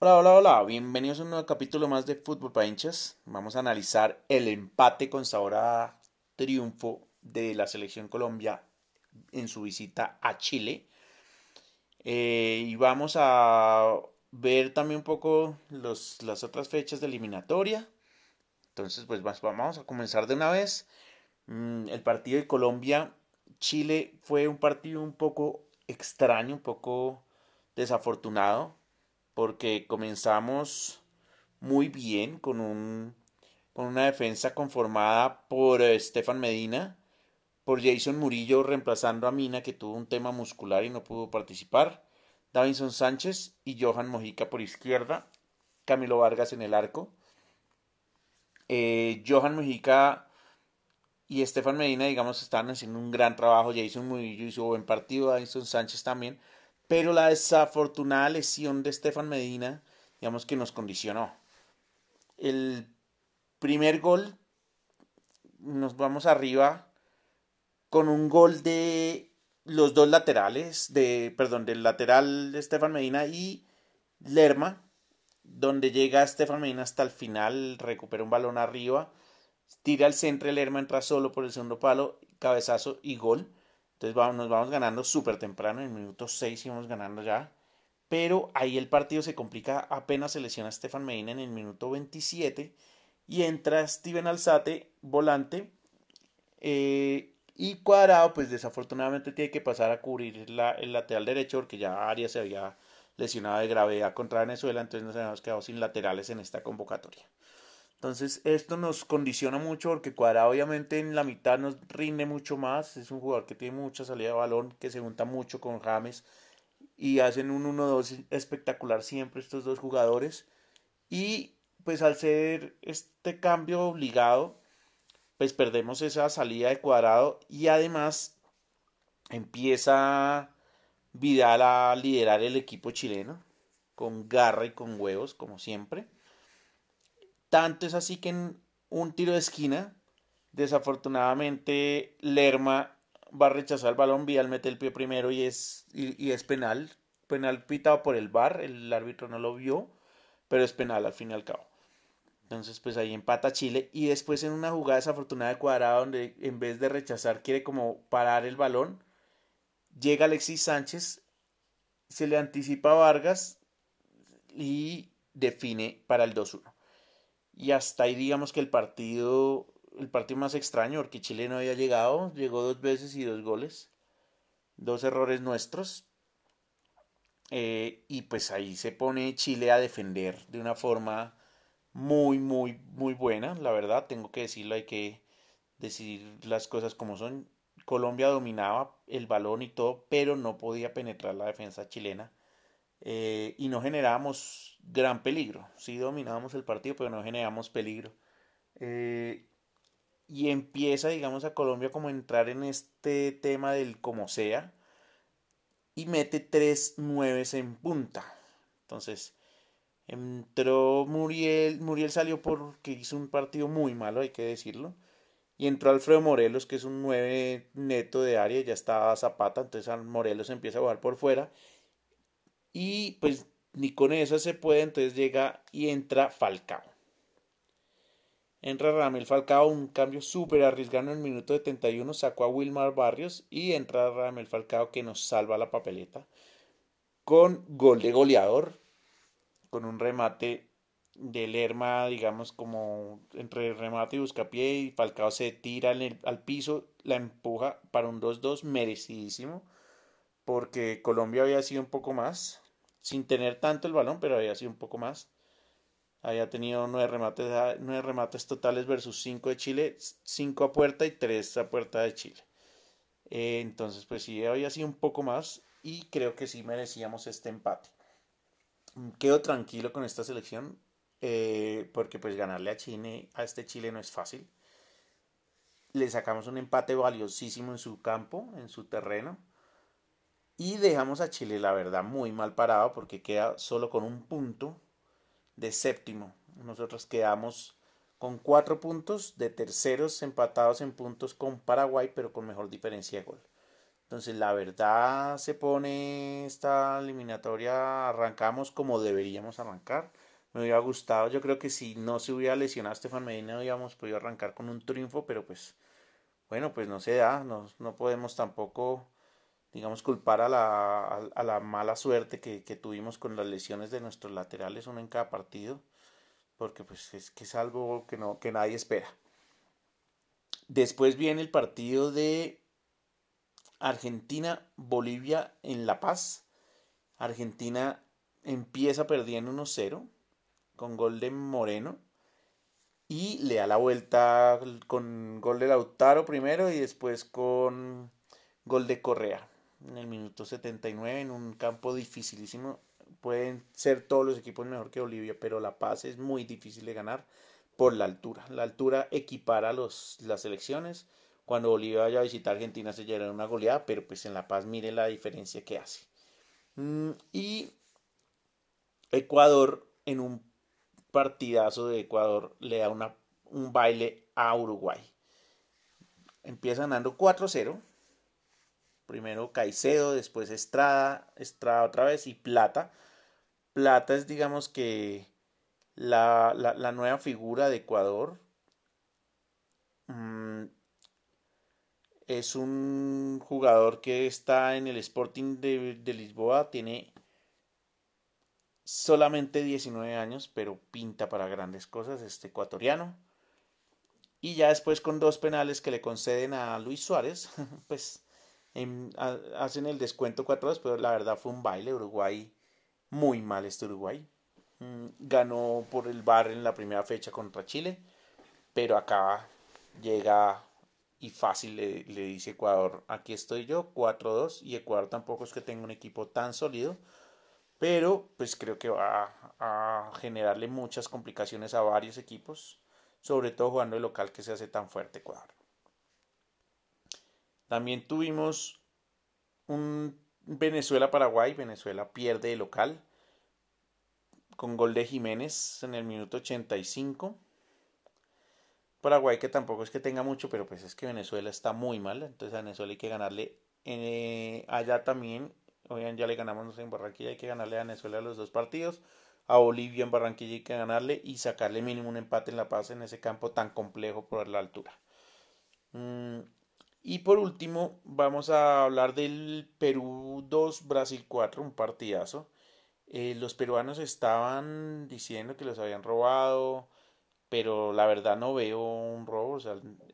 Hola, hola, hola, bienvenidos a un nuevo capítulo más de Fútbol para hinchas. Vamos a analizar el empate con sabor triunfo de la selección Colombia en su visita a Chile. Eh, y vamos a ver también un poco los, las otras fechas de eliminatoria. Entonces, pues vamos a comenzar de una vez. Mm, el partido de Colombia-Chile fue un partido un poco extraño, un poco desafortunado porque comenzamos muy bien con, un, con una defensa conformada por eh, Estefan Medina, por Jason Murillo reemplazando a Mina que tuvo un tema muscular y no pudo participar, Davinson Sánchez y Johan Mojica por izquierda, Camilo Vargas en el arco. Eh, Johan Mojica y Estefan Medina, digamos, están haciendo un gran trabajo. Jason Murillo hizo buen partido, Davinson Sánchez también pero la desafortunada lesión de Estefan Medina, digamos que nos condicionó. El primer gol, nos vamos arriba con un gol de los dos laterales, de, perdón, del lateral de Estefan Medina y Lerma, donde llega Estefan Medina hasta el final, recupera un balón arriba, tira al centro, Lerma entra solo por el segundo palo, cabezazo y gol. Entonces nos vamos ganando súper temprano, en el minuto 6 íbamos ganando ya. Pero ahí el partido se complica, apenas se lesiona a Stefan Medina en el minuto 27 y entra Steven Alzate, volante. Eh, y Cuadrado, pues desafortunadamente tiene que pasar a cubrir el lateral derecho porque ya Arias se había lesionado de gravedad contra Venezuela, entonces nos habíamos quedado sin laterales en esta convocatoria. Entonces esto nos condiciona mucho porque Cuadrado obviamente en la mitad nos rinde mucho más. Es un jugador que tiene mucha salida de balón, que se junta mucho con James y hacen un 1-2 espectacular siempre estos dos jugadores. Y pues al ser este cambio obligado, pues perdemos esa salida de Cuadrado y además empieza Vidal a liderar el equipo chileno con garra y con huevos como siempre tanto es así que en un tiro de esquina, desafortunadamente Lerma va a rechazar el balón, Vial mete el pie primero y es, y, es penal. Penal pitado por el bar, el árbitro no lo vio, pero es penal al fin y al cabo. Entonces, pues ahí empata Chile. Y después en una jugada desafortunada de cuadrado, donde en vez de rechazar, quiere como parar el balón. Llega Alexis Sánchez, se le anticipa a Vargas y define para el 2-1. Y hasta ahí digamos que el partido, el partido más extraño, porque Chile no había llegado, llegó dos veces y dos goles, dos errores nuestros. Eh, y pues ahí se pone Chile a defender de una forma muy, muy, muy buena, la verdad, tengo que decirlo, hay que decir las cosas como son. Colombia dominaba el balón y todo, pero no podía penetrar la defensa chilena. Eh, y no generábamos gran peligro. Sí dominábamos el partido, pero no generábamos peligro. Eh, y empieza, digamos, a Colombia como a entrar en este tema del como sea y mete tres nueves en punta. Entonces, entró Muriel, Muriel salió porque hizo un partido muy malo, hay que decirlo. Y entró Alfredo Morelos, que es un 9 neto de área, ya estaba Zapata, entonces Morelos empieza a jugar por fuera y pues ni con eso se puede, entonces llega y entra Falcao. Entra Ramel Falcao, un cambio súper arriesgado en el minuto 71, sacó a Wilmar Barrios y entra Ramel Falcao que nos salva la papeleta con gol de goleador, con un remate de Lerma, digamos como entre remate y buscapié y Falcao se tira al piso, la empuja para un 2-2 merecidísimo porque Colombia había sido un poco más, sin tener tanto el balón, pero había sido un poco más. Había tenido nueve remates, nueve remates totales versus cinco de Chile, cinco a puerta y tres a puerta de Chile. Eh, entonces, pues sí, había sido un poco más y creo que sí merecíamos este empate. Quedo tranquilo con esta selección eh, porque pues ganarle a Chile, a este Chile no es fácil. Le sacamos un empate valiosísimo en su campo, en su terreno. Y dejamos a Chile, la verdad, muy mal parado porque queda solo con un punto de séptimo. Nosotros quedamos con cuatro puntos de terceros empatados en puntos con Paraguay, pero con mejor diferencia de gol. Entonces, la verdad se pone esta eliminatoria, arrancamos como deberíamos arrancar. Me hubiera gustado, yo creo que si no se hubiera lesionado a Estefan Medina, hubiéramos podido arrancar con un triunfo, pero pues, bueno, pues no se da, no, no podemos tampoco, digamos, culpar a la, a, la mala suerte que, que, tuvimos con las lesiones de nuestros laterales, uno en cada partido, porque pues es que es algo que, no, que nadie espera. Después viene el partido de Argentina-Bolivia en La Paz. Argentina empieza perdiendo 1-0 con gol de Moreno y le da la vuelta con gol de Lautaro primero y después con gol de Correa en el minuto 79 en un campo dificilísimo. Pueden ser todos los equipos mejor que Bolivia, pero La Paz es muy difícil de ganar por la altura. La altura equipara los, las elecciones. Cuando Bolivia vaya a visitar Argentina se llevará una goleada, pero pues en La Paz mire la diferencia que hace. Mm, y Ecuador en un partidazo de Ecuador le da una, un baile a Uruguay. Empieza ganando 4-0. Primero Caicedo, después Estrada, Estrada otra vez y Plata. Plata es digamos que la, la, nueva figura de Ecuador. Mm, es un jugador que está en el Sporting de, de, Lisboa, tiene solamente 19 años, pero pinta para grandes cosas este ecuatoriano. Y ya después con dos penales que le conceden a Luis Suárez, pues hacen el descuento 4-2, pero la verdad fue un baile. Uruguay, muy mal este Uruguay. Mm, ganó por el bar en la primera fecha contra Chile, pero acá llega y fácil le, dice Ecuador, aquí estoy yo, 4-2, y Ecuador tampoco es que tenga un equipo tan sólido, pero pues creo que va a generarle muchas complicaciones a varios equipos, sobre todo jugando el local que se hace tan fuerte Ecuador. También tuvimos un Venezuela-Paraguay, Venezuela pierde local, con gol de Jiménez en el minuto 85. Paraguay que tampoco es que tenga mucho, pero pues es que Venezuela está muy mal, entonces a Venezuela hay que ganarle eh, allá también. Oigan, ya le ganamos en Barranquilla, hay que ganarle a Venezuela los dos partidos. A Bolivia en Barranquilla hay que ganarle y sacarle mínimo un empate en La Paz en ese campo tan complejo por la altura. Mm, y por último, vamos a hablar del Perú 2, Brasil 4, un partidazo. Eh, los peruanos estaban diciendo que los habían robado, pero la verdad no veo un robo.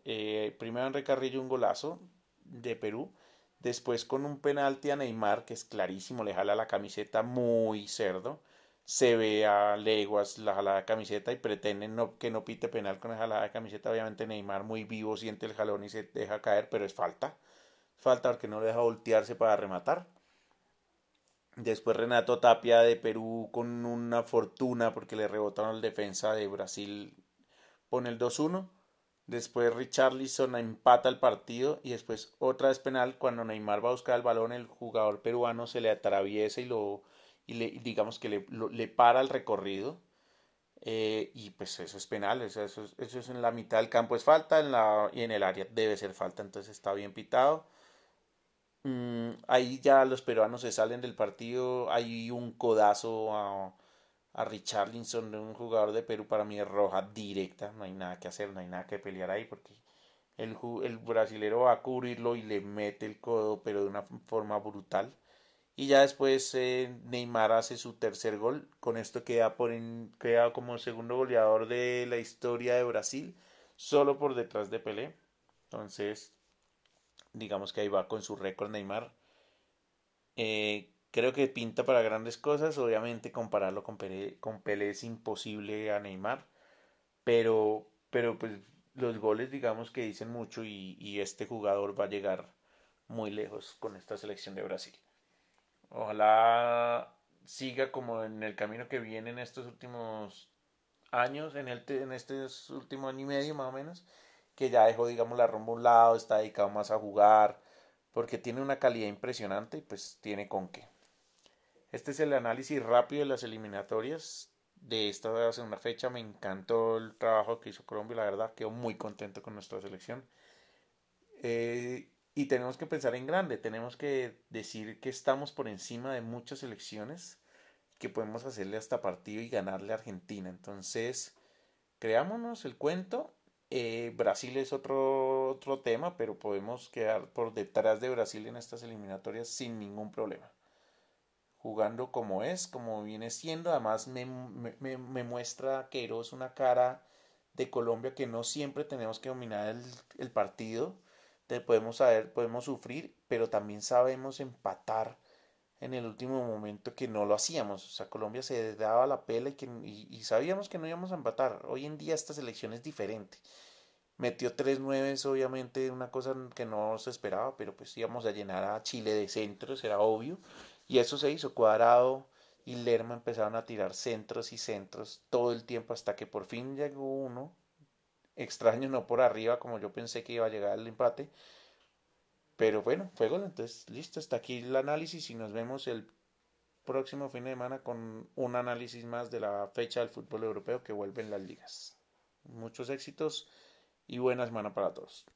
Eh, primero en Carrillo un golazo de Perú, después con un penalti a Neymar que es clarísimo, le jala la camiseta muy cerdo. Se ve a leguas la jalada de camiseta y pretenden no, que no pite penal con la jalada de camiseta. Obviamente Neymar muy vivo siente el jalón y se deja caer, pero es falta. Falta porque no le deja voltearse para rematar. Después Renato Tapia de Perú con una fortuna porque le rebotaron el defensa de Brasil pone el 2-1. Después Richarlison empata el partido y después otra vez penal cuando Neymar va a buscar el balón el jugador peruano se le atraviesa y lo y le, digamos que le, le para el recorrido eh, y pues eso es penal, eso, eso, eso, es en la mitad del campo es falta en la, y en el área debe ser falta, entonces está bien pitado. Mm, ahí ya los peruanos se salen del partido. Hay un codazo a, a Richarlison un jugador de Perú. Para mí es roja directa. No hay nada que hacer, no hay nada que pelear ahí porque el, el brasilero va a cubrirlo y le mete el codo, pero de una forma brutal. Y ya después eh, Neymar hace su tercer gol. Con esto queda, por como segundo goleador de la historia de Brasil, solo por detrás de Pelé. Entonces, digamos que ahí va con su récord Neymar. Eh, creo que pinta para grandes cosas. Obviamente compararlo con Pelé, con Pelé es imposible a Neymar. Pero, pero pues los goles digamos que dicen mucho y este jugador va a llegar muy lejos con esta selección de Brasil. Ojalá siga como en el camino que viene en estos últimos años, en, el, en este último año y medio más o menos, que ya dejó, digamos, la rumba a un lado, está dedicado más a jugar, porque tiene una calidad impresionante y pues tiene con qué. Este es el análisis rápido de las eliminatorias de esta segunda fecha. Me encantó el trabajo que hizo Colombia, la verdad, quedo muy contento con nuestra selección. Eh, y tenemos que pensar en grande, tenemos que decir que estamos por encima de muchas selecciones, que podemos hacerle hasta partido y ganarle a Argentina. Entonces, creámonos el cuento. Eh, Brasil es otro, otro tema, pero podemos quedar por detrás de Brasil en estas eliminatorias sin ningún problema. Jugando como es, como viene siendo. Además, me, me, me muestra que Eros una cara de Colombia que no siempre tenemos que dominar el, el partido podemos saber, podemos sufrir, pero también sabemos empatar en el último momento que no lo hacíamos. O sea, Colombia se daba la pela y, que, y, sabíamos que no íbamos a empatar. Hoy en día esta selección es diferente. Metió tres nueves, obviamente, una cosa que no se esperaba, pero pues íbamos a llenar a Chile de centros, era obvio. Y eso se hizo. Cuadrado y Lerma empezaron a tirar centros y centros todo el tiempo hasta que por fin llegó uno extraño, no por arriba como yo pensé que iba a llegar el empate. Pero bueno, fue gol, entonces listo, está aquí el análisis y nos vemos el próximo fin de semana con un análisis más de la fecha del fútbol europeo que vuelve en las ligas. Muchos éxitos y buena semana para todos.